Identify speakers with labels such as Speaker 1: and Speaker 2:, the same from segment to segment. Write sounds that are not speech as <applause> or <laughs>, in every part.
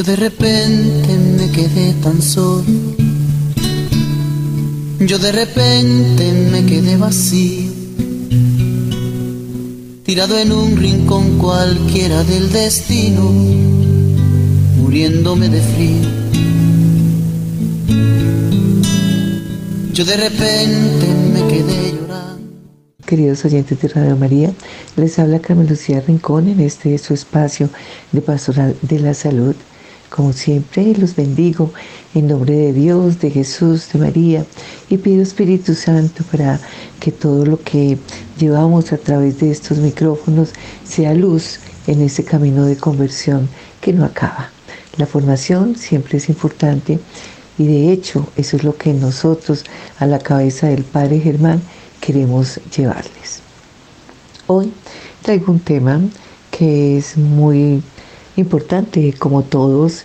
Speaker 1: Yo de repente me quedé tan solo. Yo de repente me quedé vacío. Tirado en un rincón cualquiera del destino, muriéndome de frío. Yo de repente me quedé llorando.
Speaker 2: Queridos oyentes de Radio María, les habla Carmen Lucía Rincón en este su espacio de Pastoral de la Salud como siempre, los bendigo en nombre de Dios, de Jesús, de María y pido Espíritu Santo para que todo lo que llevamos a través de estos micrófonos sea luz en ese camino de conversión que no acaba. La formación siempre es importante y de hecho eso es lo que nosotros a la cabeza del Padre Germán queremos llevarles. Hoy traigo un tema que es muy importante, como todos,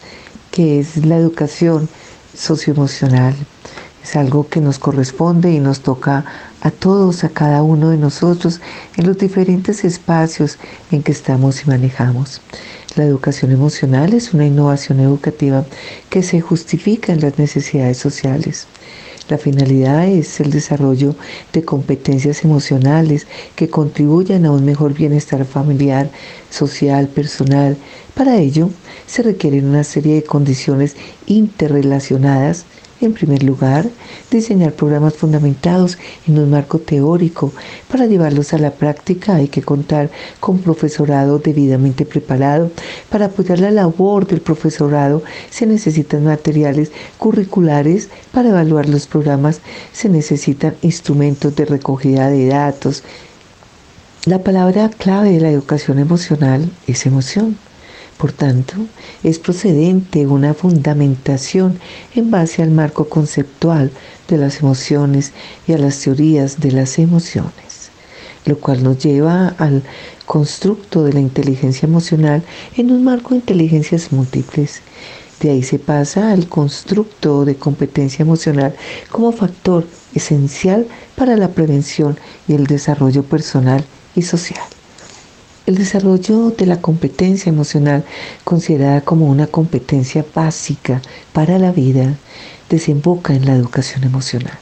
Speaker 2: que es la educación socioemocional. Es algo que nos corresponde y nos toca a todos, a cada uno de nosotros, en los diferentes espacios en que estamos y manejamos. La educación emocional es una innovación educativa que se justifica en las necesidades sociales. La finalidad es el desarrollo de competencias emocionales que contribuyan a un mejor bienestar familiar, social, personal. Para ello, se requieren una serie de condiciones interrelacionadas en primer lugar, diseñar programas fundamentados en un marco teórico. Para llevarlos a la práctica hay que contar con profesorado debidamente preparado. Para apoyar la labor del profesorado se necesitan materiales curriculares. Para evaluar los programas se necesitan instrumentos de recogida de datos. La palabra clave de la educación emocional es emoción. Por tanto, es procedente una fundamentación en base al marco conceptual de las emociones y a las teorías de las emociones, lo cual nos lleva al constructo de la inteligencia emocional en un marco de inteligencias múltiples. De ahí se pasa al constructo de competencia emocional como factor esencial para la prevención y el desarrollo personal y social. El desarrollo de la competencia emocional, considerada como una competencia básica para la vida, desemboca en la educación emocional.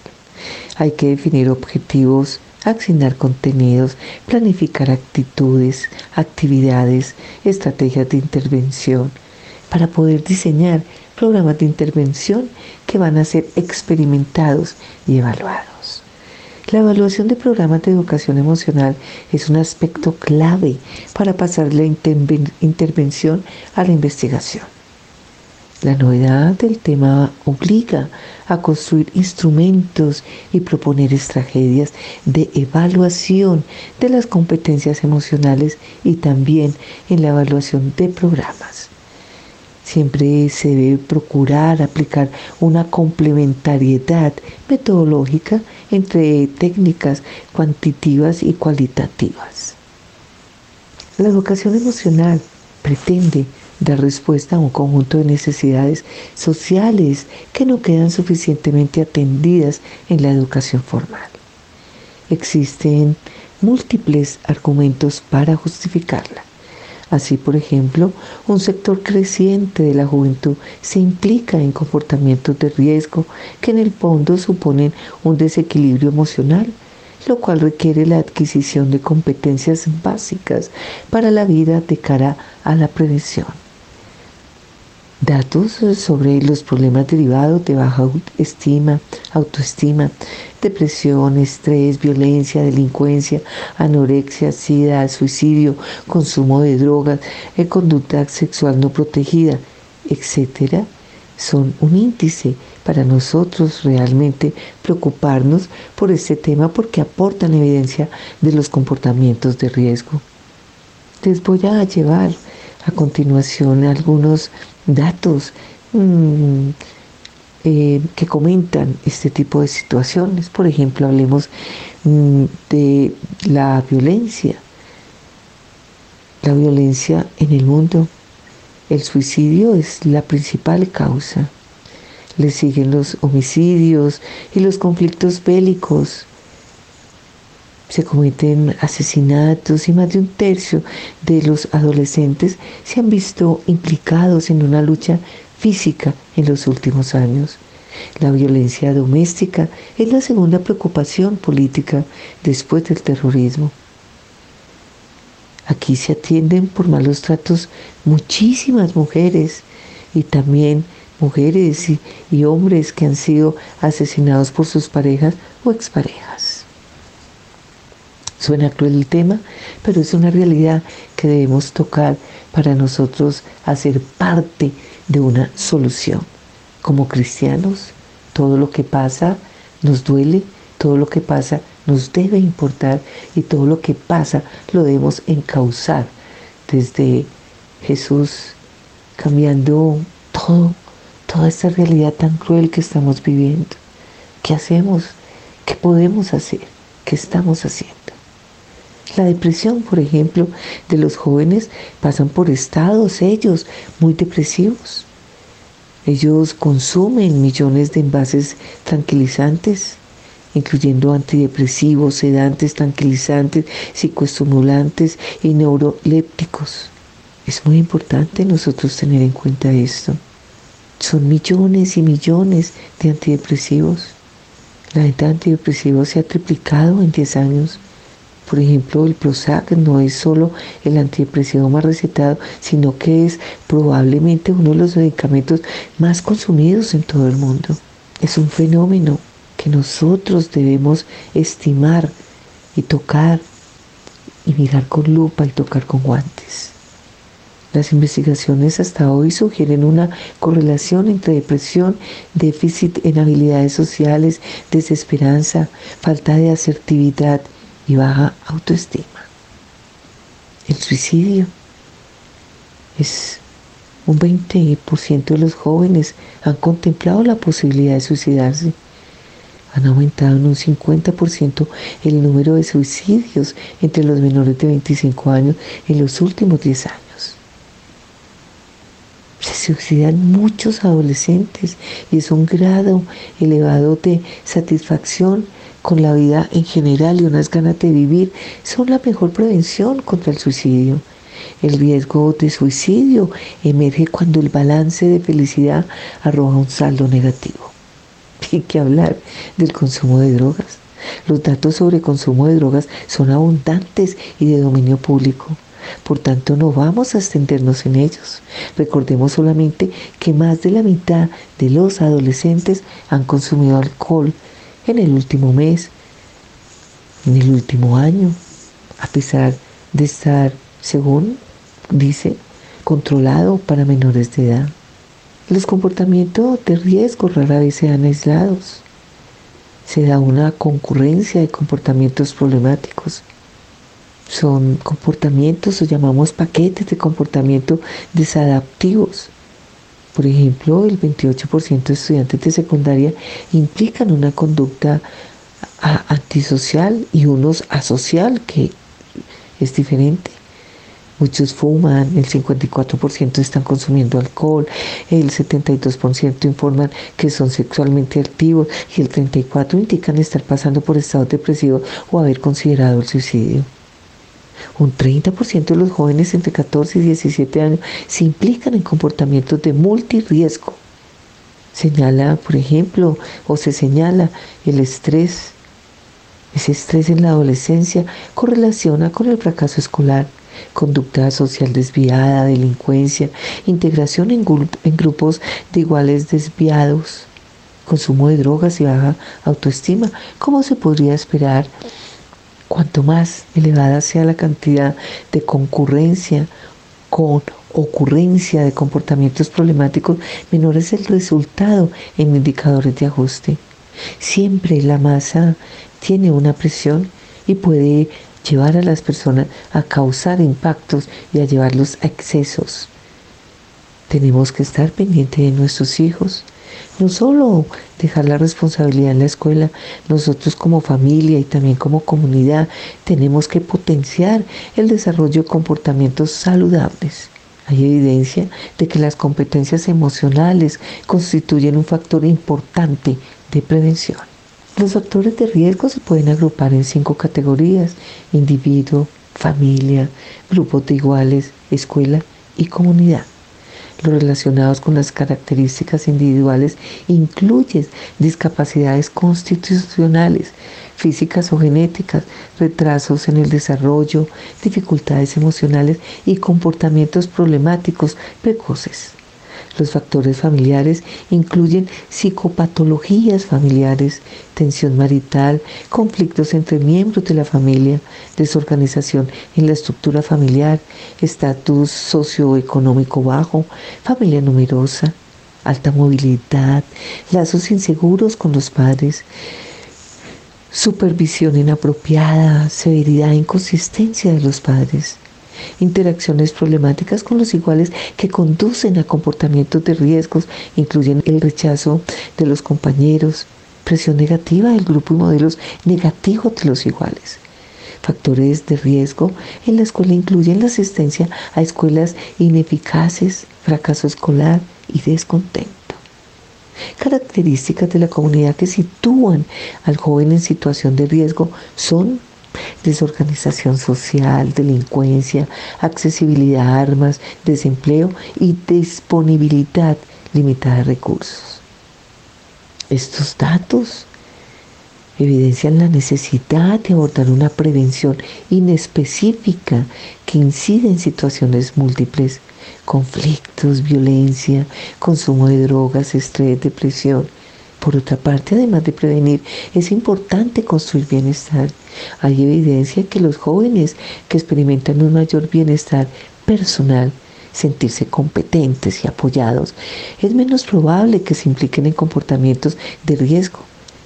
Speaker 2: Hay que definir objetivos, asignar contenidos, planificar actitudes, actividades, estrategias de intervención, para poder diseñar programas de intervención que van a ser experimentados y evaluados. La evaluación de programas de educación emocional es un aspecto clave para pasar la intervención a la investigación. La novedad del tema obliga a construir instrumentos y proponer estrategias de evaluación de las competencias emocionales y también en la evaluación de programas. Siempre se debe procurar aplicar una complementariedad metodológica entre técnicas cuantitativas y cualitativas. La educación emocional pretende dar respuesta a un conjunto de necesidades sociales que no quedan suficientemente atendidas en la educación formal. Existen múltiples argumentos para justificarla. Así, por ejemplo, un sector creciente de la juventud se implica en comportamientos de riesgo que en el fondo suponen un desequilibrio emocional, lo cual requiere la adquisición de competencias básicas para la vida de cara a la prevención datos sobre los problemas derivados de baja estima, autoestima, depresión, estrés, violencia, delincuencia, anorexia, sida, suicidio, consumo de drogas, eh, conducta sexual no protegida, etcétera, son un índice para nosotros realmente preocuparnos por este tema porque aportan evidencia de los comportamientos de riesgo. Les voy a llevar a continuación algunos datos mm, eh, que comentan este tipo de situaciones. Por ejemplo, hablemos mm, de la violencia. La violencia en el mundo. El suicidio es la principal causa. Le siguen los homicidios y los conflictos bélicos. Se cometen asesinatos y más de un tercio de los adolescentes se han visto implicados en una lucha física en los últimos años. La violencia doméstica es la segunda preocupación política después del terrorismo. Aquí se atienden por malos tratos muchísimas mujeres y también mujeres y, hombres que han sido asesinados por sus parejas o exparejas. Suena cruel el tema, pero es una realidad que debemos tocar para nosotros hacer parte de una solución. Como cristianos, todo lo que pasa nos duele, todo lo que pasa nos debe importar y todo lo que pasa lo debemos encauzar desde Jesús cambiando todo, toda esta realidad tan cruel que estamos viviendo. ¿Qué hacemos? ¿Qué podemos hacer? ¿Qué estamos haciendo? La depresión, por ejemplo, de los jóvenes pasan por estados ellos muy depresivos. Ellos consumen millones de envases tranquilizantes, incluyendo antidepresivos, sedantes, tranquilizantes, psicoestimulantes y neurolépticos. Es muy importante nosotros tener en cuenta esto. Son millones y millones de antidepresivos. La venta de antidepresivos se ha triplicado en 10 años. Por ejemplo, el Prozac no es solo el antidepresivo más recetado, sino que es probablemente uno de los medicamentos más consumidos en todo el mundo. Es un fenómeno que nosotros debemos estimar y tocar y mirar con lupa y tocar con guantes. Las investigaciones hasta hoy sugieren una correlación entre depresión, déficit en habilidades sociales, desesperanza, falta de asertividad y baja autoestima. El suicidio es un 20% de los jóvenes han contemplado la posibilidad de suicidarse. Han aumentado en un 50% el número de suicidios entre los menores de 25 años en los últimos 10 años. Se suicidan muchos adolescentes y es un grado elevado de satisfacción con la vida en general y unas ganas de vivir son la mejor prevención contra el suicidio. El riesgo de suicidio emerge cuando el balance de felicidad arroja un saldo negativo. <laughs> Hay que hablar del consumo de drogas. Los datos sobre consumo de drogas son abundantes y de dominio público. Por tanto, no vamos a extendernos en ellos. Recordemos solamente que más de la mitad de los adolescentes han consumido alcohol en el último mes, en el último año, a pesar de estar, según dice, controlado para menores de edad. Los comportamientos de riesgo rara vez se dan aislados. Se da una concurrencia de comportamientos problemáticos. Son comportamientos o llamamos paquetes de comportamiento desadaptivos por ejemplo, el 28% de estudiantes de secundaria implican una conducta antisocial y unos asocial, que es diferente. Muchos fuman, el 54% están consumiendo alcohol, el 72% informan que son sexualmente activos y el 34% indican estar pasando por estados depresivos o haber considerado el suicidio. Un 30% de los jóvenes entre 14 y 17 años se implican en comportamientos de multirriesgo. Señala, por ejemplo, o se señala el estrés. Ese estrés en la adolescencia correlaciona con el fracaso escolar, conducta social desviada, delincuencia, integración en, en grupos de iguales desviados, consumo de drogas y baja autoestima. ¿Cómo se podría esperar Cuanto más elevada sea la cantidad de concurrencia con ocurrencia de comportamientos problemáticos, menor es el resultado en indicadores de ajuste. Siempre la masa tiene una presión y puede llevar a las personas a causar impactos y a llevarlos a excesos. Tenemos que estar pendientes de nuestros hijos, no solo dejar la responsabilidad en la escuela, nosotros como familia y también como comunidad tenemos que potenciar el desarrollo de comportamientos saludables. Hay evidencia de que las competencias emocionales constituyen un factor importante de prevención. Los factores de riesgo se pueden agrupar en cinco categorías, individuo, familia, grupos de iguales, escuela y comunidad. Relacionados con las características individuales incluyen discapacidades constitucionales, físicas o genéticas, retrasos en el desarrollo, dificultades emocionales y comportamientos problemáticos precoces. Los factores familiares incluyen psicopatologías familiares, tensión marital, conflictos entre miembros de la familia, desorganización en la estructura familiar, estatus socioeconómico bajo, familia numerosa, alta movilidad, lazos inseguros con los padres, supervisión inapropiada, severidad e inconsistencia de los padres interacciones problemáticas con los iguales que conducen a comportamientos de riesgos, incluyen el rechazo de los compañeros, presión negativa del grupo y modelos negativos de los iguales. Factores de riesgo en la escuela incluyen la asistencia a escuelas ineficaces, fracaso escolar y descontento. Características de la comunidad que sitúan al joven en situación de riesgo son desorganización social, delincuencia, accesibilidad a armas, desempleo y disponibilidad limitada de recursos. Estos datos evidencian la necesidad de abordar una prevención inespecífica que incide en situaciones múltiples, conflictos, violencia, consumo de drogas, estrés, depresión, por otra parte, además de prevenir, es importante construir bienestar. Hay evidencia que los jóvenes que experimentan un mayor bienestar personal, sentirse competentes y apoyados, es menos probable que se impliquen en comportamientos de riesgo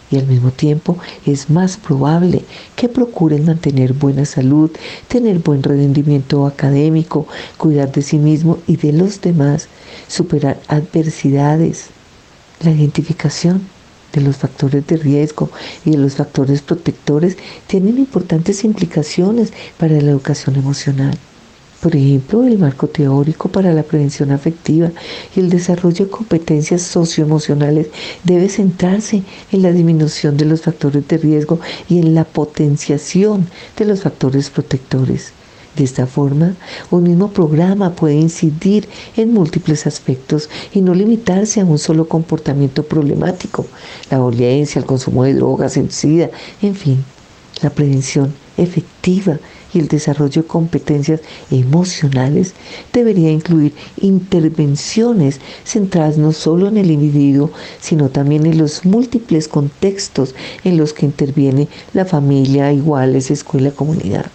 Speaker 2: y al mismo tiempo es más probable que procuren mantener buena salud, tener buen rendimiento académico, cuidar de sí mismo y de los demás, superar adversidades, la identificación de los factores de riesgo y de los factores protectores tienen importantes implicaciones para la educación emocional. Por ejemplo, el marco teórico para la prevención afectiva y el desarrollo de competencias socioemocionales debe centrarse en la disminución de los factores de riesgo y en la potenciación de los factores protectores. De esta forma, un mismo programa puede incidir en múltiples aspectos y no limitarse a un solo comportamiento problemático, la violencia, el consumo de drogas, el SIDA, en fin, la prevención efectiva y el desarrollo de competencias emocionales debería incluir intervenciones centradas no solo en el individuo, sino también en los múltiples contextos en los que interviene la familia, iguales, escuela, comunidad.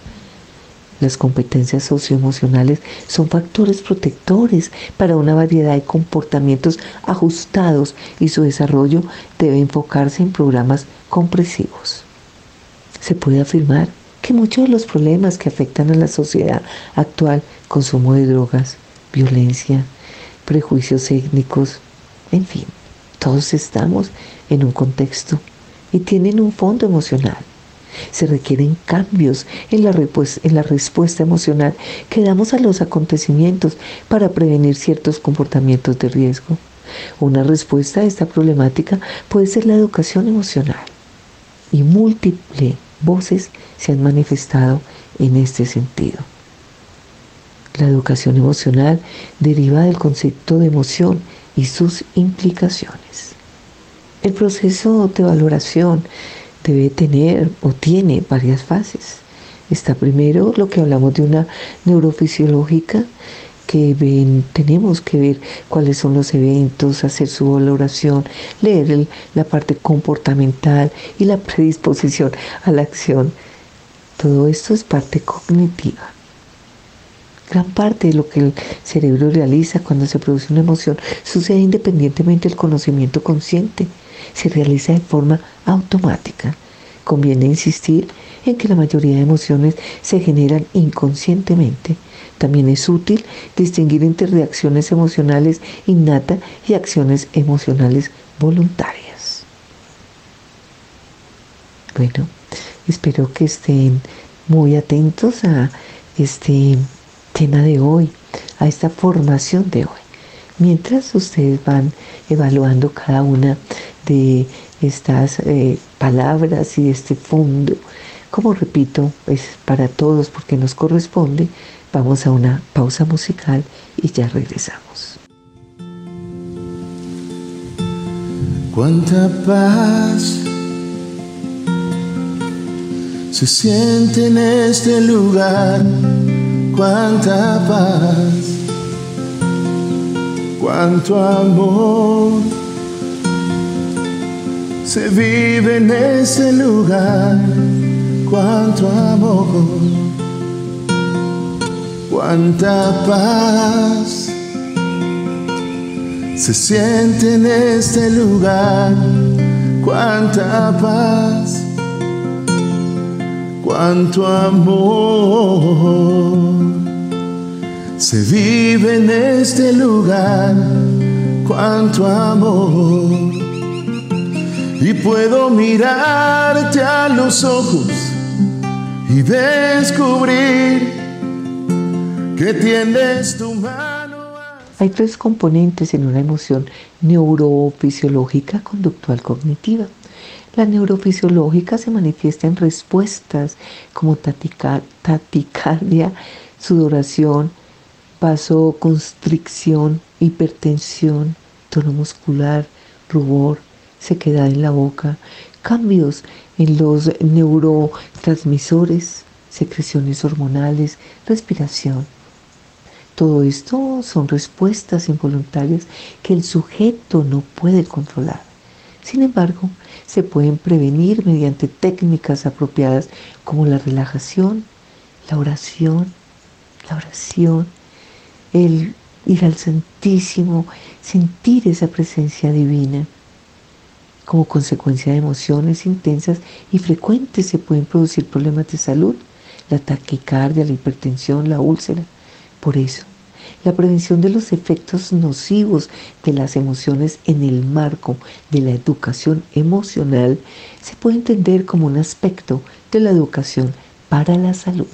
Speaker 2: Las competencias socioemocionales son factores protectores para una variedad de comportamientos ajustados y su desarrollo debe enfocarse en programas compresivos. Se puede afirmar que muchos de los problemas que afectan a la sociedad actual, consumo de drogas, violencia, prejuicios étnicos, en fin, todos estamos en un contexto y tienen un fondo emocional. Se requieren cambios en la, respuesta emocional que damos a los acontecimientos para prevenir ciertos comportamientos de riesgo. Una respuesta a esta problemática puede ser la educación emocional y múltiples voces se han manifestado en este sentido. La educación emocional deriva del concepto de emoción y sus implicaciones. El proceso de valoración debe tener o tiene varias fases. Está primero lo que hablamos de una neurofisiológica, que ven, tenemos que ver cuáles son los eventos, hacer su valoración, leer la parte comportamental y la predisposición a la acción. Todo esto es parte cognitiva. Gran parte de lo que el cerebro realiza cuando se produce una emoción sucede independientemente del conocimiento consciente se realiza de forma automática. Conviene insistir en que la mayoría de emociones se generan inconscientemente. También es útil distinguir entre reacciones emocionales innatas y acciones emocionales voluntarias. Bueno, espero que estén muy atentos a este tema de hoy, a esta formación de hoy. Mientras ustedes van evaluando cada una de estas eh, palabras y este fondo. Como repito, es para todos porque nos corresponde. Vamos a una pausa musical y ya regresamos.
Speaker 3: Cuánta paz se siente en este lugar, cuánta paz, cuánto amor se vive en este lugar, cuánto amor, cuánta paz se siente en este lugar, cuánta paz, cuánto amor se vive en este lugar, cuánto amor y puedo mirarte a los ojos y descubrir que tienes tu mano.
Speaker 2: Hay tres componentes en una emoción neurofisiológica conductual cognitiva. La neurofisiológica se manifiesta en respuestas como taticardia, sudoración, vasoconstricción, hipertensión, tono muscular, rubor, sequedad en la boca, cambios en los neurotransmisores, secreciones hormonales, respiración. Todo esto son respuestas involuntarias que el sujeto no puede controlar. Sin embargo, se pueden prevenir mediante técnicas apropiadas como la relajación, la oración, la oración, el ir al Santísimo, sentir esa presencia divina. Como consecuencia de emociones intensas y frecuentes se pueden producir problemas de salud, la taquicardia, la hipertensión, la úlcera. Por eso, la prevención de los efectos nocivos de las emociones en el marco de la educación emocional se puede entender como un aspecto de la educación para la salud.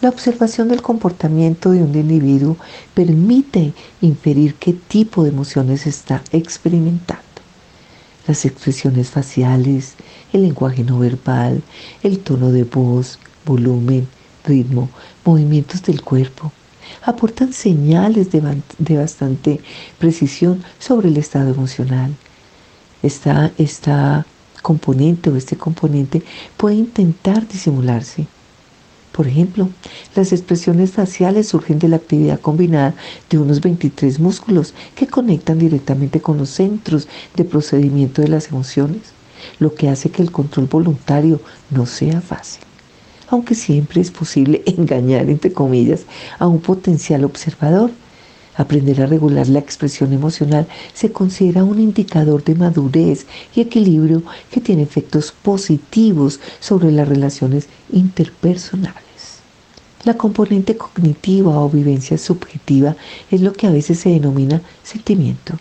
Speaker 2: La observación del comportamiento de un individuo permite inferir qué tipo de emociones está experimentando las expresiones faciales, el lenguaje no verbal, el tono de voz, volumen, ritmo, movimientos del cuerpo, aportan señales de, bastante precisión sobre el estado emocional. Esta, esta componente o este componente puede intentar disimularse por ejemplo, las expresiones faciales surgen de la actividad combinada de unos 23 músculos que conectan directamente con los centros de procedimiento de las emociones, lo que hace que el control voluntario no sea fácil. Aunque siempre es posible <laughs> engañar, entre comillas, a un potencial observador. Aprender a regular la expresión emocional se considera un indicador de madurez y equilibrio que tiene efectos positivos sobre las relaciones interpersonales. La componente cognitiva o vivencia subjetiva es lo que a veces se denomina sentimiento.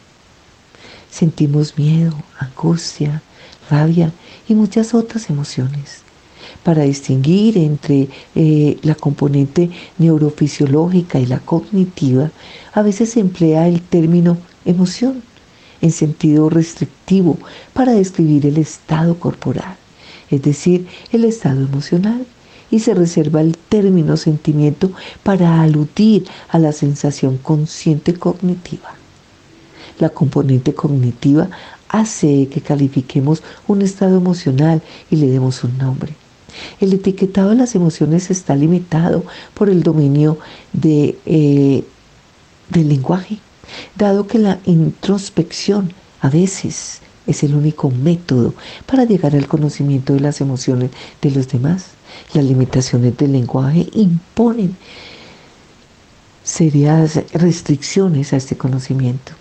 Speaker 2: Sentimos miedo, angustia, rabia y muchas otras emociones. Para distinguir entre eh, la componente neurofisiológica y la cognitiva, a veces se emplea el término emoción en sentido restrictivo para describir el estado corporal, es decir, el estado emocional y se reserva el término sentimiento para aludir a la sensación consciente cognitiva. La componente cognitiva hace que califiquemos un estado emocional y le demos un nombre. El etiquetado de las emociones está limitado por el dominio eh, del lenguaje, dado que la introspección a veces es el único método para llegar al conocimiento de las emociones de los demás. Las limitaciones del lenguaje imponen serias restricciones a este conocimiento,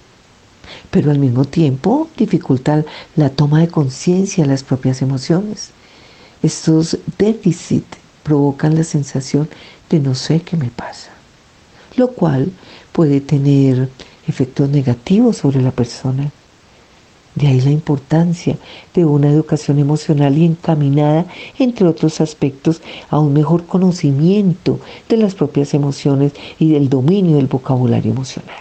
Speaker 2: pero al mismo tiempo dificultan la toma de conciencia de las propias emociones. Estos déficits provocan la sensación de no sé qué me pasa, lo cual puede tener efectos negativos sobre la persona de ahí la importancia de una educación emocional y encaminada, entre otros aspectos, a un mejor conocimiento de las propias emociones y del dominio del vocabulario emocional.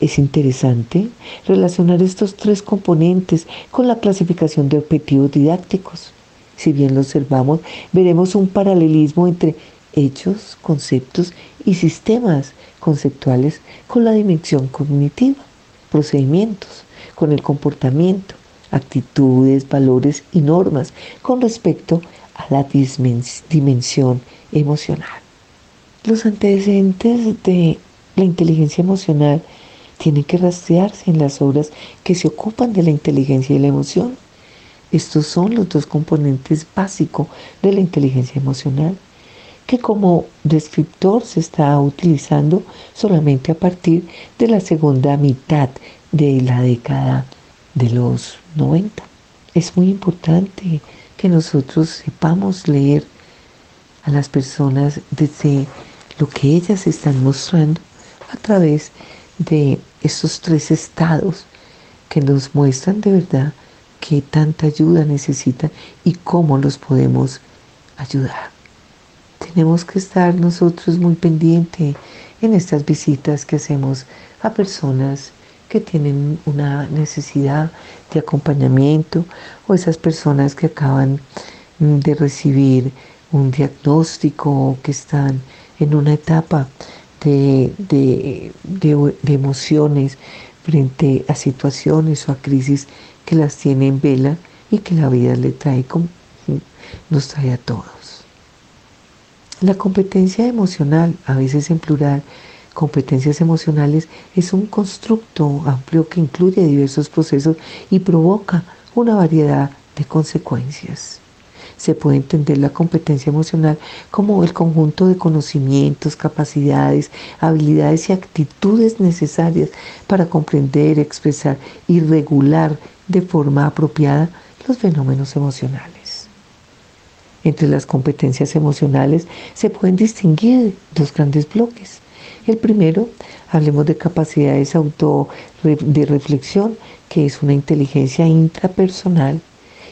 Speaker 2: Es interesante relacionar estos tres componentes con la clasificación de objetivos didácticos. Si bien lo observamos, veremos un paralelismo entre hechos, conceptos y sistemas conceptuales con la dimensión cognitiva, procedimientos, con el comportamiento, actitudes, valores y normas con respecto a la dimensión emocional. Los antecedentes de la inteligencia emocional tienen que rastrearse en las obras que se ocupan de la inteligencia y la emoción. Estos son los dos componentes básicos de la inteligencia emocional, que como descriptor se está utilizando solamente a partir de la segunda mitad de la década de los 90. Es muy importante que nosotros sepamos leer a las personas desde lo que ellas están mostrando a través de esos tres estados que nos muestran de verdad qué tanta ayuda necesitan y cómo los podemos ayudar. Tenemos que estar nosotros muy pendientes en estas visitas que hacemos a personas que tienen una necesidad de acompañamiento o esas personas que acaban de recibir un diagnóstico o que están en una etapa de, de, emociones frente a situaciones o a crisis que las tiene en vela y que la vida le trae como nos trae a todos. La competencia emocional, a veces en plural, competencias emocionales, es un constructo amplio que incluye diversos procesos y provoca una variedad de consecuencias. Se puede entender la competencia emocional como el conjunto de conocimientos, capacidades, habilidades y actitudes necesarias para comprender, expresar y regular de forma apropiada los fenómenos emocionales. Entre las competencias emocionales se pueden distinguir dos grandes bloques el primero, hablemos de capacidades auto de reflexión, que es una inteligencia intrapersonal,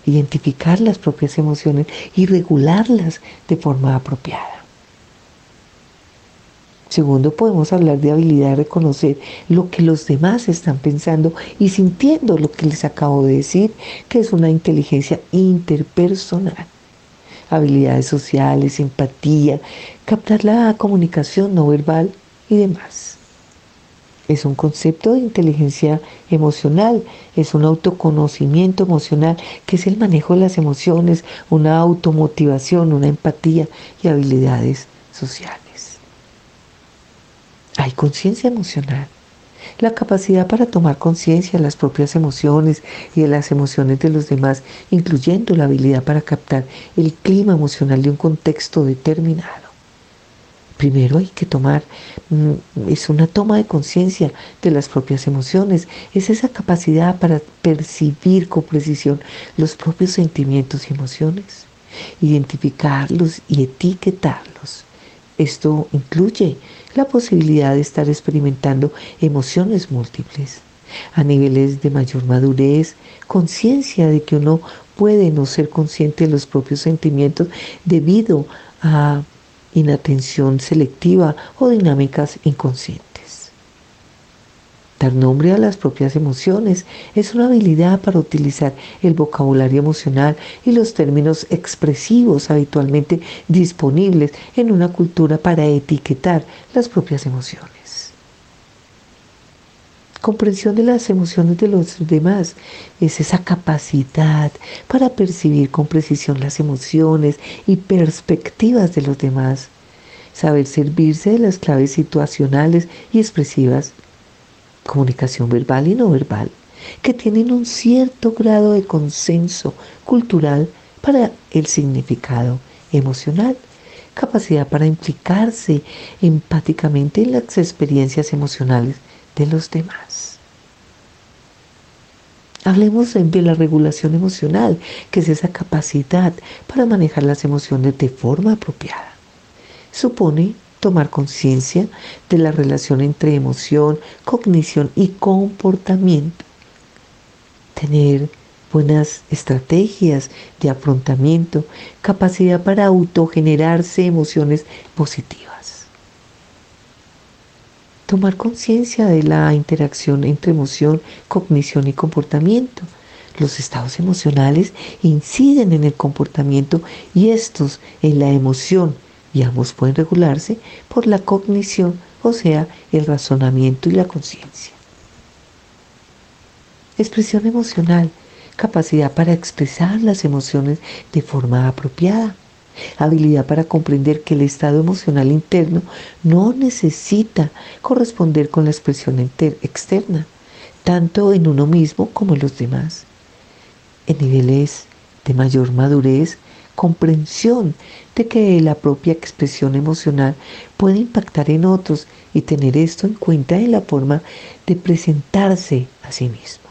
Speaker 2: identificar las propias emociones y regularlas de forma apropiada. Segundo, podemos hablar de habilidad de reconocer lo que los demás están pensando y sintiendo lo que les acabo de decir, que es una inteligencia interpersonal. Habilidades sociales, empatía, captar la comunicación no verbal y demás. Es un concepto de inteligencia emocional, es un autoconocimiento emocional, que es el manejo de las emociones, una automotivación, una empatía y habilidades sociales. Hay conciencia emocional, la capacidad para tomar conciencia de las propias emociones y de las emociones de los demás, incluyendo la habilidad para captar el clima emocional de un contexto determinado. Primero hay que tomar, mm, es una toma de conciencia de las propias emociones, es esa capacidad para percibir con precisión los propios sentimientos y emociones, identificarlos y etiquetarlos. Esto incluye la posibilidad de estar experimentando emociones múltiples a niveles de mayor madurez, conciencia de que uno puede no ser consciente de los propios sentimientos debido a inatención selectiva o dinámicas inconscientes. Dar nombre a las propias emociones es una habilidad para utilizar el vocabulario emocional y los términos expresivos habitualmente disponibles en una cultura para etiquetar las propias emociones comprensión de las emociones de los demás es esa capacidad para percibir con precisión las emociones y perspectivas de los demás, saber servirse de las claves situacionales y expresivas, comunicación verbal y no verbal, que tienen un cierto grado de consenso cultural para el significado emocional capacidad para implicarse empáticamente en las experiencias emocionales de los demás. Hablemos de la regulación emocional, que es esa capacidad para manejar las emociones de forma apropiada. Supone tomar conciencia de la relación entre emoción, cognición y comportamiento. Tener buenas estrategias de afrontamiento, capacidad para autogenerarse emociones positivas. Tomar conciencia de la interacción entre emoción, cognición y comportamiento. Los estados emocionales inciden en el comportamiento y estos en la emoción y ambos pueden regularse por la cognición, o sea, el razonamiento y la conciencia. Expresión emocional, capacidad para expresar las emociones de forma apropiada habilidad para comprender que el estado emocional interno no necesita corresponder con la expresión externa, tanto en uno mismo como en los demás. En niveles de mayor madurez, comprensión de que la propia expresión emocional puede impactar en otros y tener esto en cuenta en la forma de presentarse a sí mismo.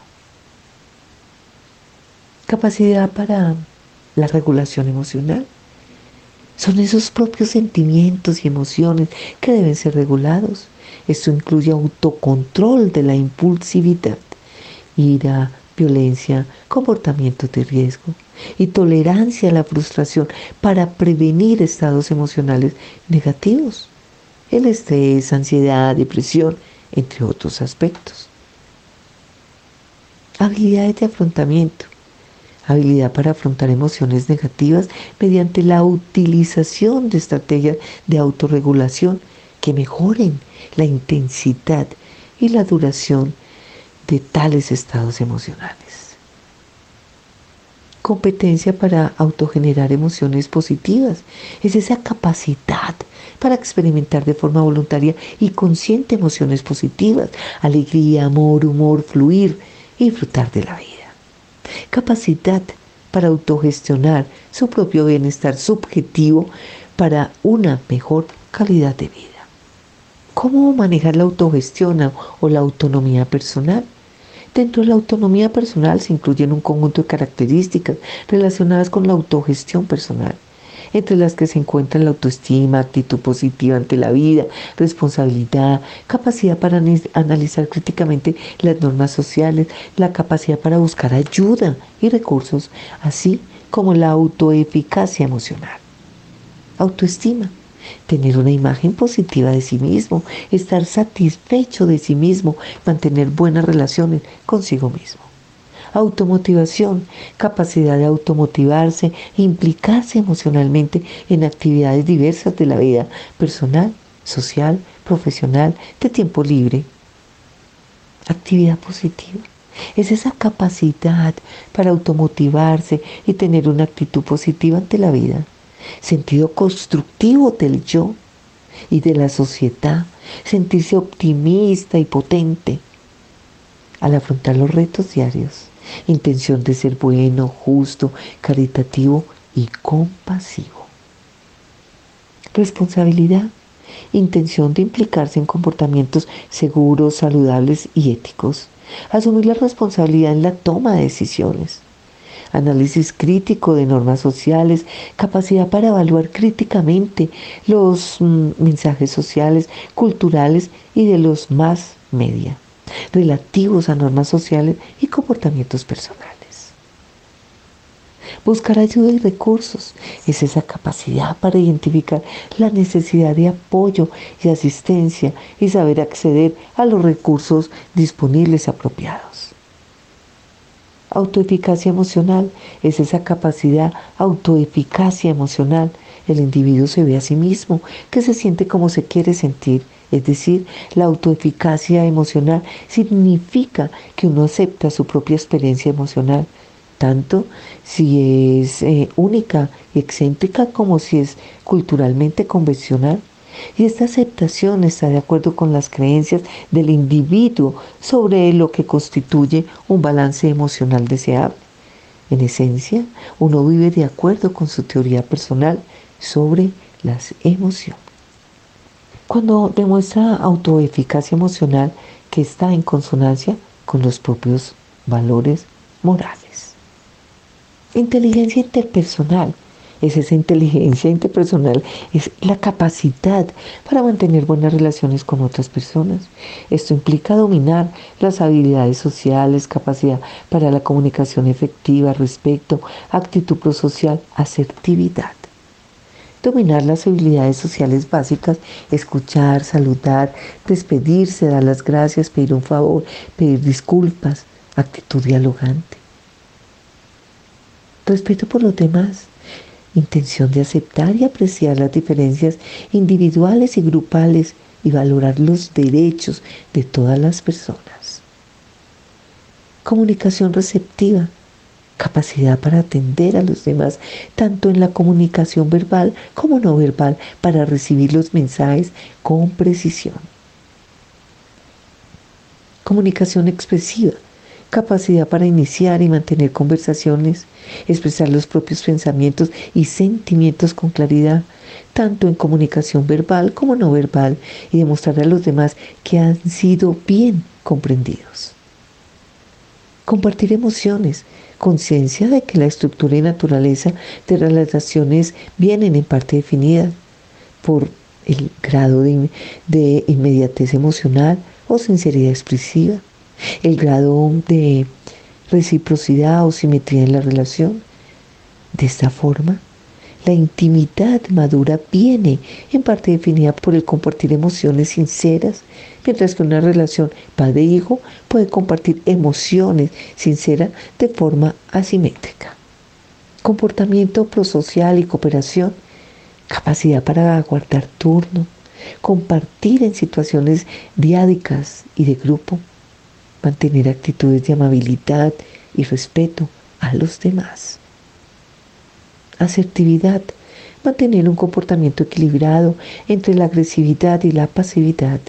Speaker 2: Capacidad para la regulación emocional son esos propios sentimientos y emociones que deben ser regulados. Esto incluye autocontrol de la impulsividad, ira, violencia, comportamientos de riesgo y tolerancia a la frustración para prevenir estados emocionales negativos, el estrés, ansiedad, depresión, entre otros aspectos. Habilidades de afrontamiento habilidad para afrontar emociones negativas mediante la utilización de estrategias de autorregulación que mejoren la intensidad y la duración de tales estados emocionales. Competencia para autogenerar emociones positivas. Es esa capacidad para experimentar de forma voluntaria y consciente emociones positivas, alegría, amor, humor, fluir y disfrutar de la vida capacidad para autogestionar su propio bienestar subjetivo para una mejor calidad de vida. ¿Cómo manejar la autogestión o la autonomía personal? Dentro de la autonomía personal se incluyen un conjunto de características relacionadas con la autogestión personal entre las que se encuentran la autoestima, actitud positiva ante la vida, responsabilidad, capacidad para analizar críticamente las normas sociales, la capacidad para buscar ayuda y recursos, así como la autoeficacia emocional. Autoestima tener una imagen positiva de sí mismo, estar satisfecho de sí mismo, mantener buenas relaciones consigo mismo automotivación, capacidad de automotivarse, implicarse emocionalmente en actividades diversas de la vida personal, social, profesional, de tiempo libre. Actividad positiva. Es esa capacidad para automotivarse y tener una actitud positiva ante la vida. Sentido constructivo del yo y de la sociedad. Sentirse optimista y potente al afrontar los retos diarios intención de ser bueno, justo, caritativo y compasivo. Responsabilidad, intención de implicarse en comportamientos seguros, saludables y éticos. Asumir la responsabilidad en la toma de decisiones. Análisis crítico de normas sociales, capacidad para evaluar críticamente los mm, mensajes sociales, culturales y de los más media relativos a normas sociales y comportamientos personales. Buscar ayuda y recursos es esa capacidad para identificar la necesidad de apoyo y asistencia y saber acceder a los recursos disponibles apropiados. Autoeficacia emocional es esa capacidad, autoeficacia emocional. El individuo se ve a sí mismo, que se siente como se quiere sentir es decir, la autoeficacia emocional significa que uno acepta su propia experiencia emocional, tanto si es eh, única y excéntrica como si es culturalmente convencional. Y esta aceptación está de acuerdo con las creencias del individuo sobre lo que constituye un balance emocional deseable. En esencia, uno vive de acuerdo con su teoría personal sobre las emociones cuando demuestra autoeficacia emocional que está en consonancia con los propios valores morales. Inteligencia interpersonal. Es esa inteligencia interpersonal, es la capacidad para mantener buenas relaciones con otras personas. Esto implica dominar las habilidades sociales, capacidad para la comunicación efectiva, respeto, actitud prosocial, asertividad dominar las habilidades sociales básicas, escuchar, saludar, despedirse, dar las gracias, pedir un favor, pedir disculpas, actitud dialogante. Respeto por los demás, intención de aceptar y apreciar las diferencias individuales y grupales y valorar los derechos de todas las personas. Comunicación receptiva, capacidad para atender a los demás, tanto en la comunicación verbal como no verbal, para recibir los mensajes con precisión. Comunicación expresiva, capacidad para iniciar y mantener conversaciones, expresar los propios pensamientos y sentimientos con claridad, tanto en comunicación verbal como no verbal, y demostrar a los demás que han sido bien comprendidos. Compartir emociones, conciencia de que la estructura y naturaleza de las relaciones vienen en parte definidas por el grado de, de inmediatez emocional o sinceridad expresiva el grado de reciprocidad o simetría en la relación. De esta forma, la intimidad madura viene en parte definida por el compartir emociones sinceras, mientras que una relación padre-hijo puede compartir emociones sinceras de forma asimétrica. Comportamiento prosocial y cooperación, capacidad para aguardar turno, compartir en situaciones diádicas y de grupo, mantener actitudes de amabilidad y respeto a los demás. Asertividad, mantener un comportamiento equilibrado entre la agresividad y la pasividad.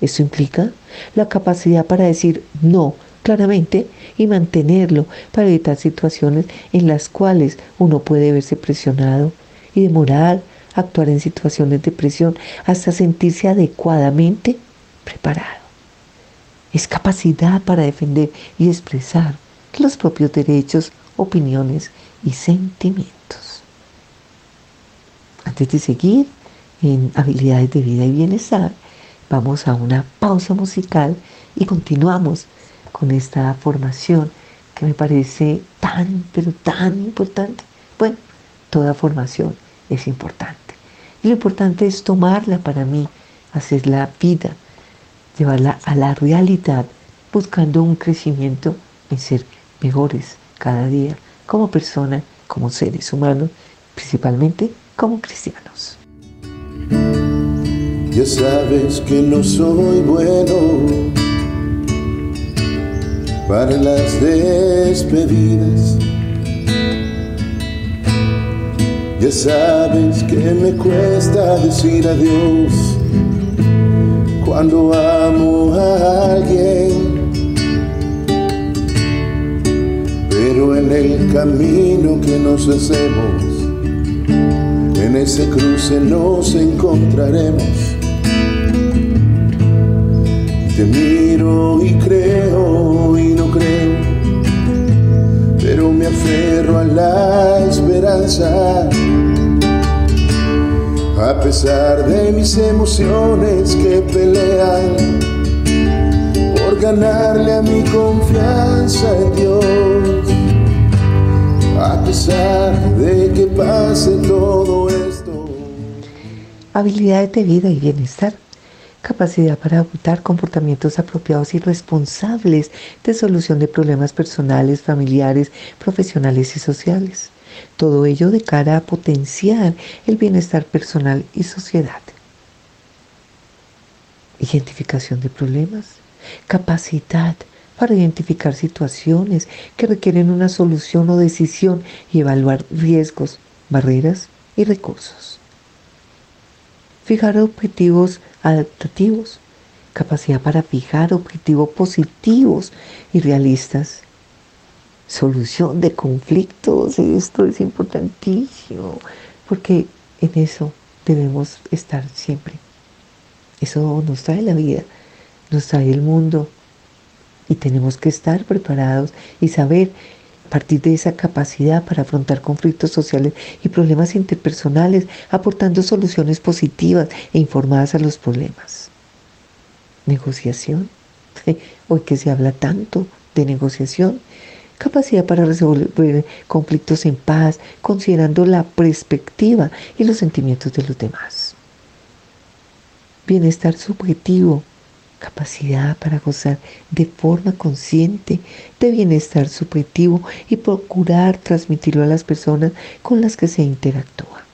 Speaker 2: Esto implica la capacidad para decir no claramente y mantenerlo para evitar situaciones en las cuales uno puede verse presionado y demorar actuar en situaciones de presión hasta sentirse adecuadamente preparado es capacidad para defender y expresar los propios derechos, opiniones y sentimientos. Antes de seguir en habilidades de vida y bienestar, vamos a una pausa musical y continuamos con esta formación que me parece tan, pero tan importante. Bueno, toda formación es importante. Y lo importante es tomarla para mí, hacer la vida llevarla a la realidad, buscando un crecimiento en ser mejores cada día como persona, como seres humanos, principalmente como cristianos.
Speaker 3: Ya sabes que no soy bueno para las despedidas. Ya sabes que me cuesta decir adiós cuando amo a alguien. Pero en el camino que nos hacemos, en ese cruce nos encontraremos. Te miro y creo y no creo, pero me aferro a la esperanza a pesar de mis emociones que pelean por ganarle a mi confianza en Dios, pesar de que pase todo esto.
Speaker 2: Habilidades de vida y bienestar capacidad para adoptar comportamientos apropiados y responsables de solución de problemas personales, familiares, profesionales y sociales. Todo ello de cara a potenciar el bienestar personal y sociedad. Identificación de problemas, capacidad para identificar situaciones que requieren una solución o decisión y evaluar riesgos, barreras y recursos. Fijar objetivos adaptativos, capacidad para fijar objetivos positivos y realistas solución de conflictos. Esto es importantísimo, porque en eso debemos estar siempre. Eso nos trae la vida, nos trae el mundo y tenemos que estar preparados y saber partir de esa capacidad para afrontar conflictos sociales y problemas interpersonales, aportando soluciones positivas e informadas a los problemas. Negociación. <laughs> Hoy que se habla tanto de negociación, capacidad para resolver conflictos en paz, considerando la perspectiva y los sentimientos de los demás. Bienestar subjetivo, capacidad para gozar de forma consciente de bienestar subjetivo y procurar transmitirlo a las personas con las que se interactúa.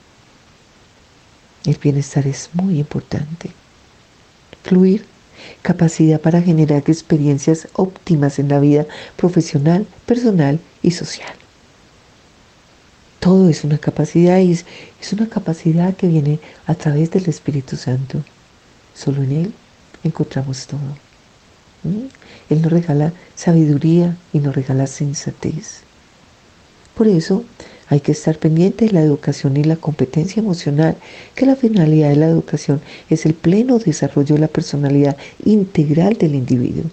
Speaker 2: El bienestar es muy importante. Fluir, capacidad para generar experiencias óptimas en la vida profesional, personal y social. Todo es una capacidad y es, una capacidad que viene a través del Espíritu Santo. Solo en Él encontramos todo. ¿Mm? Él nos regala sabiduría y nos regala sensatez. Por eso hay que estar pendiente de la educación y la competencia emocional, que la finalidad de la educación es el pleno desarrollo de la personalidad integral del individuo.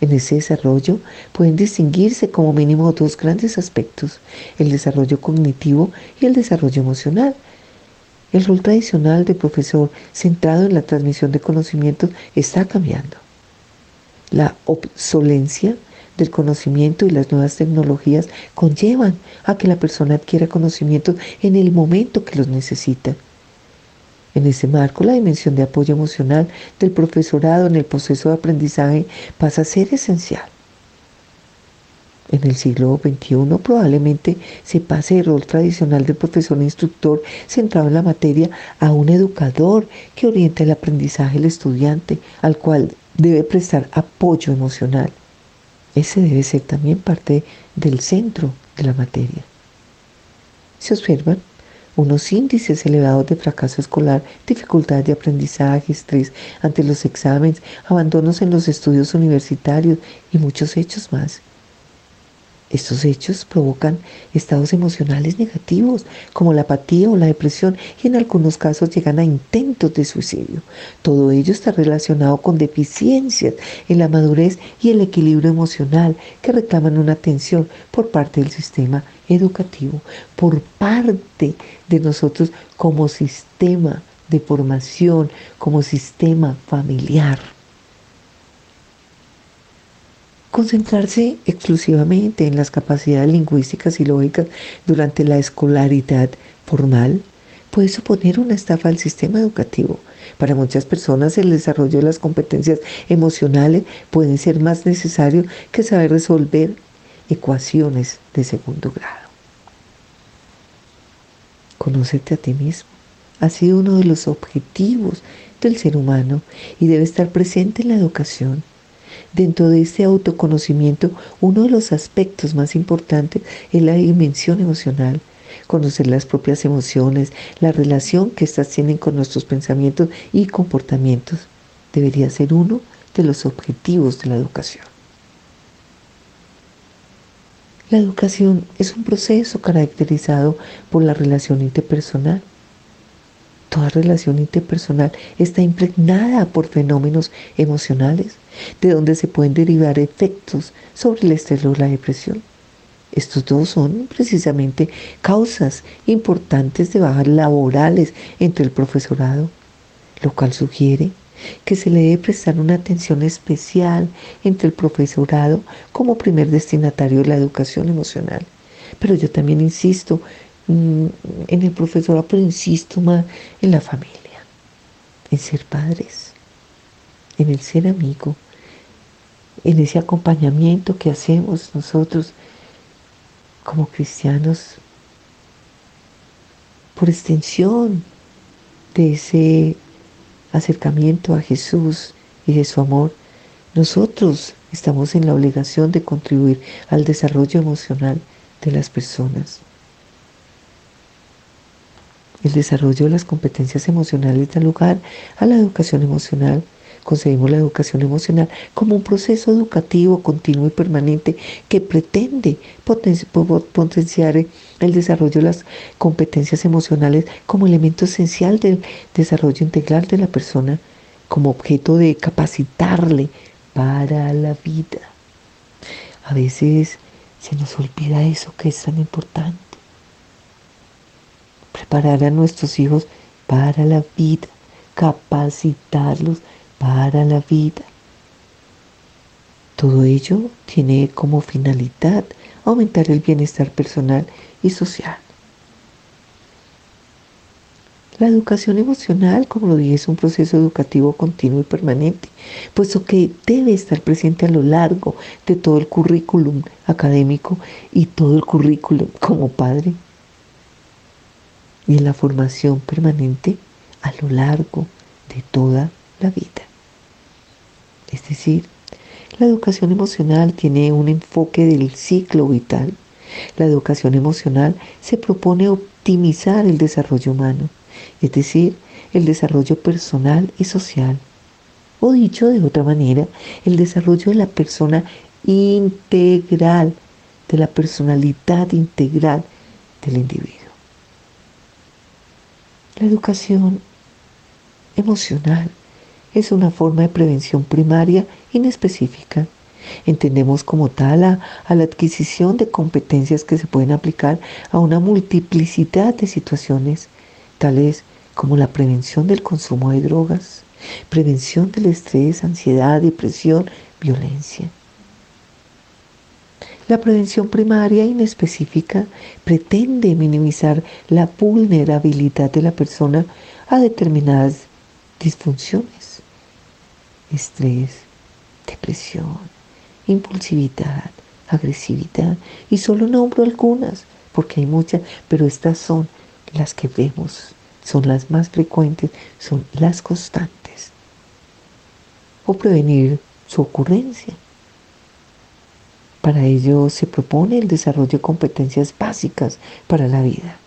Speaker 2: En ese desarrollo pueden distinguirse como mínimo dos grandes aspectos, el desarrollo cognitivo y el desarrollo emocional, el rol tradicional de profesor centrado en la transmisión de conocimientos está cambiando. La obsolencia del conocimiento y las nuevas tecnologías conllevan a que la persona adquiera conocimientos en el momento que los necesita. En ese marco, la dimensión de apoyo emocional del profesorado en el proceso de aprendizaje pasa a ser esencial. En el siglo XXI probablemente se pase el rol tradicional de profesor e instructor centrado en la materia a un educador que orienta el aprendizaje del estudiante, al cual debe prestar apoyo emocional. Ese debe ser también parte del centro de la materia. Se observan unos índices elevados de fracaso escolar, dificultad de aprendizaje, estrés ante los exámenes, abandonos en los estudios universitarios y muchos hechos más. Estos hechos provocan estados emocionales negativos como la apatía o la depresión y en algunos casos llegan a intentos de suicidio. Todo ello está relacionado con deficiencias en la madurez y el equilibrio emocional que reclaman una atención por parte del sistema educativo, por parte de nosotros como sistema de formación, como sistema familiar. Concentrarse exclusivamente en las capacidades lingüísticas y lógicas durante la escolaridad formal puede suponer una estafa al sistema educativo. Para muchas personas el desarrollo de las competencias emocionales puede ser más necesario que saber resolver ecuaciones de segundo grado. Conócete a ti mismo. Ha sido uno de los objetivos del ser humano y debe estar presente en la educación Dentro de este autoconocimiento, uno de los aspectos más importantes es la dimensión emocional. Conocer las propias emociones, la relación que éstas tienen con nuestros pensamientos y comportamientos, debería ser uno de los objetivos de la educación. La educación es un proceso caracterizado por la relación interpersonal Toda relación interpersonal está impregnada por fenómenos emocionales, de donde se pueden derivar efectos sobre el estrés o la depresión. Estos dos son precisamente causas importantes de bajas laborales entre el profesorado, lo cual sugiere que se le debe prestar una atención especial entre el profesorado como primer destinatario de la educación emocional. Pero yo también insisto Mm, en el profesorado, pero insisto más en la familia, en ser padres, en el ser amigo, en ese acompañamiento que hacemos nosotros como cristianos por extensión de ese acercamiento a Jesús y de su amor, nosotros estamos en la obligación de contribuir al desarrollo emocional de las personas. El desarrollo de las competencias emocionales da lugar a la educación emocional. Concebimos la educación emocional como un proceso educativo continuo y permanente que pretende potenciar el desarrollo de las competencias emocionales como elemento esencial del desarrollo integral de la persona, como objeto de capacitarle para la vida. A veces se nos olvida eso que es tan importante preparar a nuestros hijos para la vida, capacitarlos para la vida. Todo ello tiene como finalidad aumentar el bienestar personal y social. La educación emocional, como lo dije, es un proceso educativo continuo y permanente, puesto que debe estar presente a lo largo de todo el currículum académico y todo el currículum como padre. Y en la formación permanente a lo largo de toda la vida. Es decir, la educación emocional tiene un enfoque del ciclo vital. La educación emocional se propone optimizar el desarrollo humano es decir, el desarrollo personal y social. O dicho de otra manera, el desarrollo de la persona integral, de la personalidad integral del individuo. La educación emocional es una forma de prevención primaria inespecífica. Entendemos como tal a, la adquisición de competencias que se pueden aplicar a una multiplicidad de situaciones tales como la prevención del consumo de drogas, prevención del estrés, ansiedad, depresión, violencia. La prevención primaria inespecífica pretende minimizar la vulnerabilidad de la persona a determinadas disfunciones, estrés, depresión, impulsividad, agresividad, y solo nombro algunas, porque hay muchas, pero estas son las que vemos, son las más frecuentes, son las constantes. O prevenir su ocurrencia. Para ello se propone el desarrollo de competencias básicas para la vida.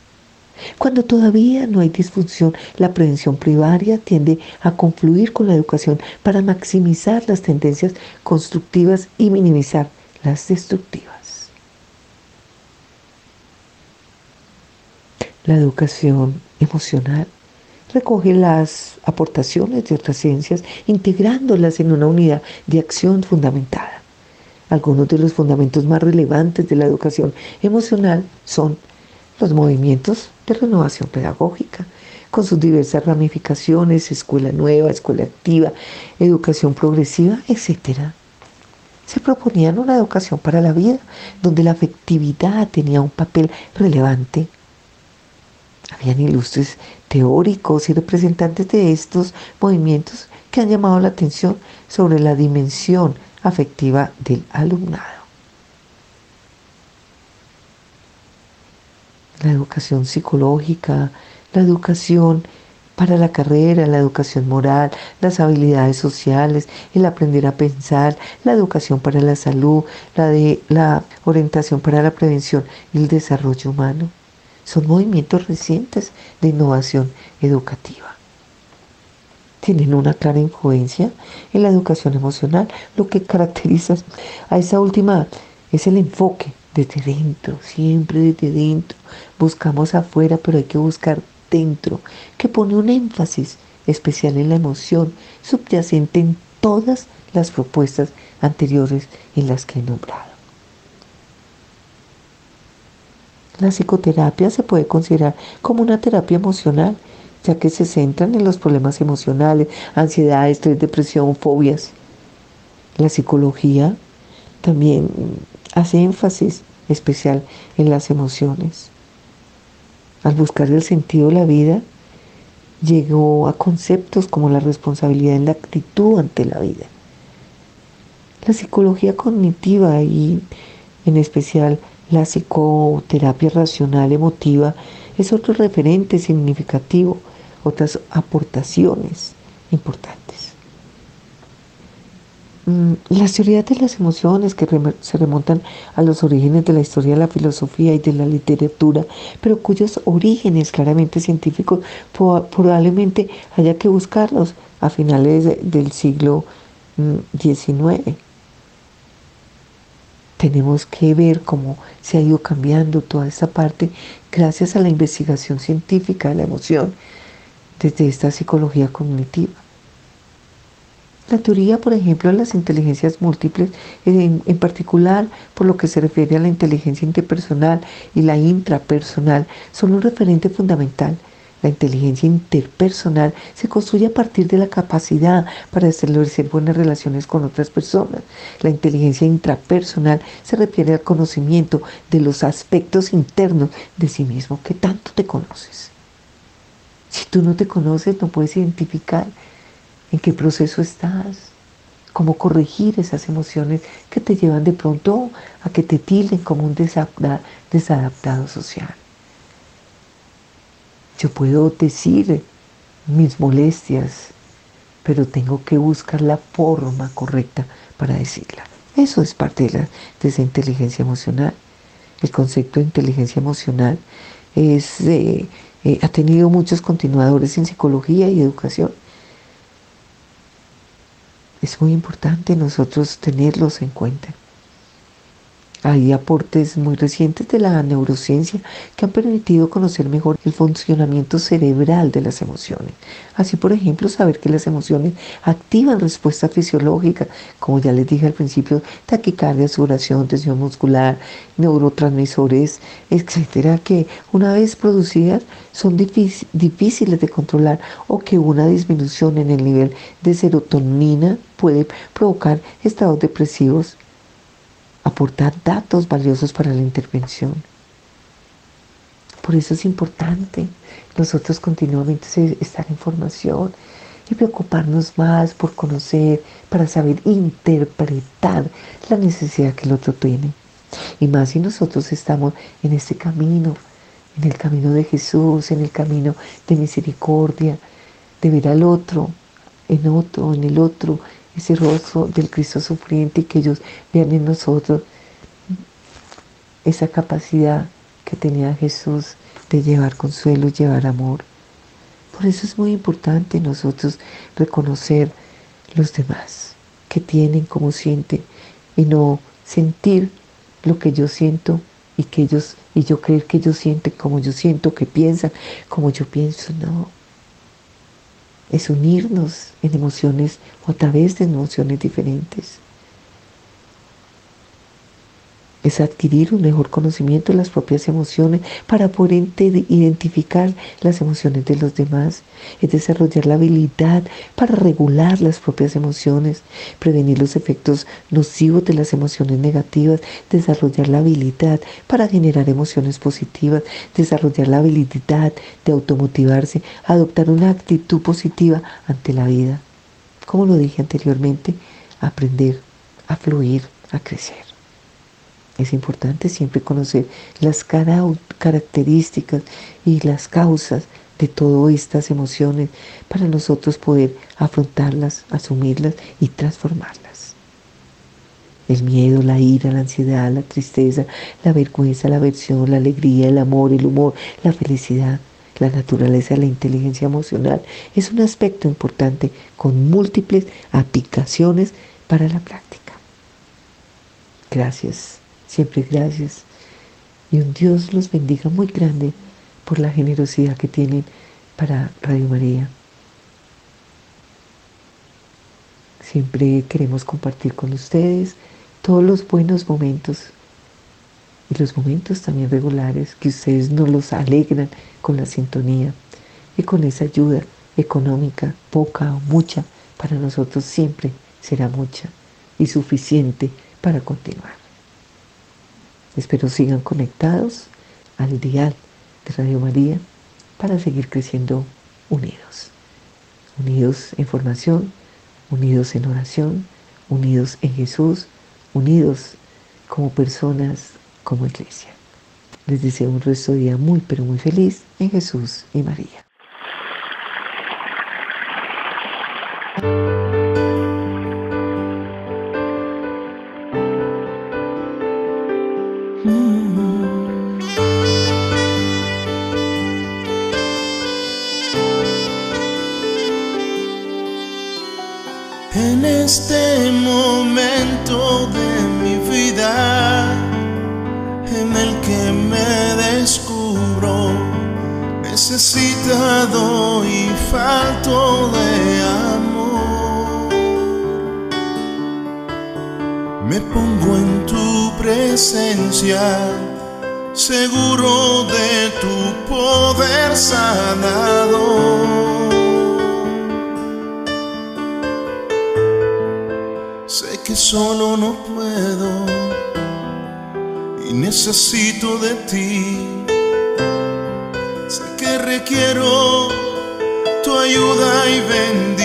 Speaker 2: Cuando todavía no hay disfunción, la prevención primaria tiende a confluir con la educación para maximizar las tendencias constructivas y minimizar las destructivas. La educación emocional recoge las aportaciones de otras ciencias integrándolas en una unidad de acción fundamentada. Algunos de los fundamentos más relevantes de la educación emocional son los movimientos de renovación pedagógica, con sus diversas ramificaciones, escuela nueva, escuela activa, educación progresiva, etc. Se proponían una educación para la vida, donde la afectividad tenía un papel relevante habían ilustres teóricos y representantes de estos movimientos que han llamado la atención sobre la dimensión afectiva del alumnado. La educación psicológica, la educación para la carrera, la educación moral, las habilidades sociales, el aprender a pensar, la educación para la salud, la de la orientación para la prevención y el desarrollo humano. Son movimientos recientes de innovación educativa. Tienen una clara influencia en la educación emocional. Lo que caracteriza a esa última es el enfoque desde dentro, siempre desde dentro. Buscamos afuera, pero hay que buscar dentro, que pone un énfasis especial en la emoción subyacente en todas las propuestas anteriores en las que he nombrado. La psicoterapia se puede considerar como una terapia emocional, ya que se centran en los problemas emocionales, ansiedad, estrés, depresión, fobias. La psicología también hace énfasis especial en las emociones. Al buscar el sentido de la vida, llegó a conceptos como la responsabilidad en la actitud ante la vida. La psicología cognitiva y en especial la psicoterapia racional emotiva es otro referente significativo, otras aportaciones importantes. Mm, las teorías de las emociones que se remontan a los orígenes de la historia de la filosofía y de la literatura, pero cuyos orígenes claramente científicos probablemente haya que buscarlos a finales del siglo XIX mm, tenemos que ver cómo se ha ido cambiando toda esta parte gracias a la investigación científica de la emoción desde esta psicología cognitiva. La teoría, por ejemplo, de las inteligencias múltiples, en, en, particular por lo que se refiere a la inteligencia interpersonal y la intrapersonal, son un referente fundamental La inteligencia interpersonal se construye a partir de la capacidad para establecer buenas relaciones con otras personas. La inteligencia intrapersonal se refiere al conocimiento de los aspectos internos de sí mismo que tanto te conoces. Si tú no te conoces, no puedes identificar en qué proceso estás, cómo corregir esas emociones que te llevan de pronto a que te tilden como un desadaptado social. Yo puedo decir mis molestias, pero tengo que buscar la forma correcta para decirla. Eso es parte de, esa inteligencia emocional. El concepto de inteligencia emocional es, eh, eh, ha tenido muchos continuadores en psicología y educación. Es muy importante nosotros tenerlos en cuenta. Hay aportes muy recientes de la neurociencia que han permitido conocer mejor el funcionamiento cerebral de las emociones. Así, por ejemplo, saber que las emociones activan respuestas fisiológicas, como ya les dije al principio, taquicardia, sudoración, tensión muscular, neurotransmisores, etcétera, que una vez producidas son difíciles de controlar o que una disminución en el nivel de serotonina puede provocar estados depresivos aportar datos valiosos para la intervención. Por eso es importante nosotros continuamente estar en formación y preocuparnos más por conocer, para saber interpretar la necesidad que el otro tiene. Y más si nosotros estamos en este camino, en el camino de Jesús, en el camino de misericordia, de ver al otro, en otro, en el otro, ese rostro del Cristo sufriente y que ellos vean en nosotros esa capacidad que tenía Jesús de llevar consuelo llevar amor. Por eso es muy importante nosotros reconocer los demás que tienen como sienten y no sentir lo que yo siento y que ellos y yo creer que ellos sienten como yo siento, que piensan como yo pienso, no es unirnos en emociones o a través de emociones diferentes. Es adquirir un mejor conocimiento de las propias emociones para poder identificar las emociones de los demás. Es desarrollar la habilidad para regular las propias emociones, prevenir los efectos nocivos de las emociones negativas, desarrollar la habilidad para generar emociones positivas, desarrollar la habilidad de automotivarse, adoptar una actitud positiva ante la vida. Como lo dije anteriormente, aprender a fluir, a crecer. Es importante siempre conocer las características y las causas de todas estas emociones para nosotros poder afrontarlas, asumirlas y transformarlas. El miedo, la ira, la ansiedad, la tristeza, la vergüenza, la aversión, la alegría, el amor, el humor, la felicidad, la naturaleza la inteligencia emocional es un aspecto importante con múltiples aplicaciones para la práctica. Gracias Siempre gracias. Y un Dios los bendiga muy grande por la generosidad que tienen para Radio María. Siempre queremos compartir con ustedes todos los buenos momentos y los momentos también regulares que ustedes nos los alegran con la sintonía y con esa ayuda económica, poca o mucha, para nosotros siempre será mucha y suficiente para continuar. Espero sigan conectados al dial de Radio María para seguir creciendo unidos. Unidos en formación, unidos en oración, unidos en Jesús, unidos como personas, como iglesia. Les deseo un resto de día muy, pero muy feliz en Jesús y María.
Speaker 4: necesitado y falto de amor. Me pongo en tu presencia, seguro de tu poder sanador. Sé que solo no puedo y necesito de ti quiero tu ayuda y bendición.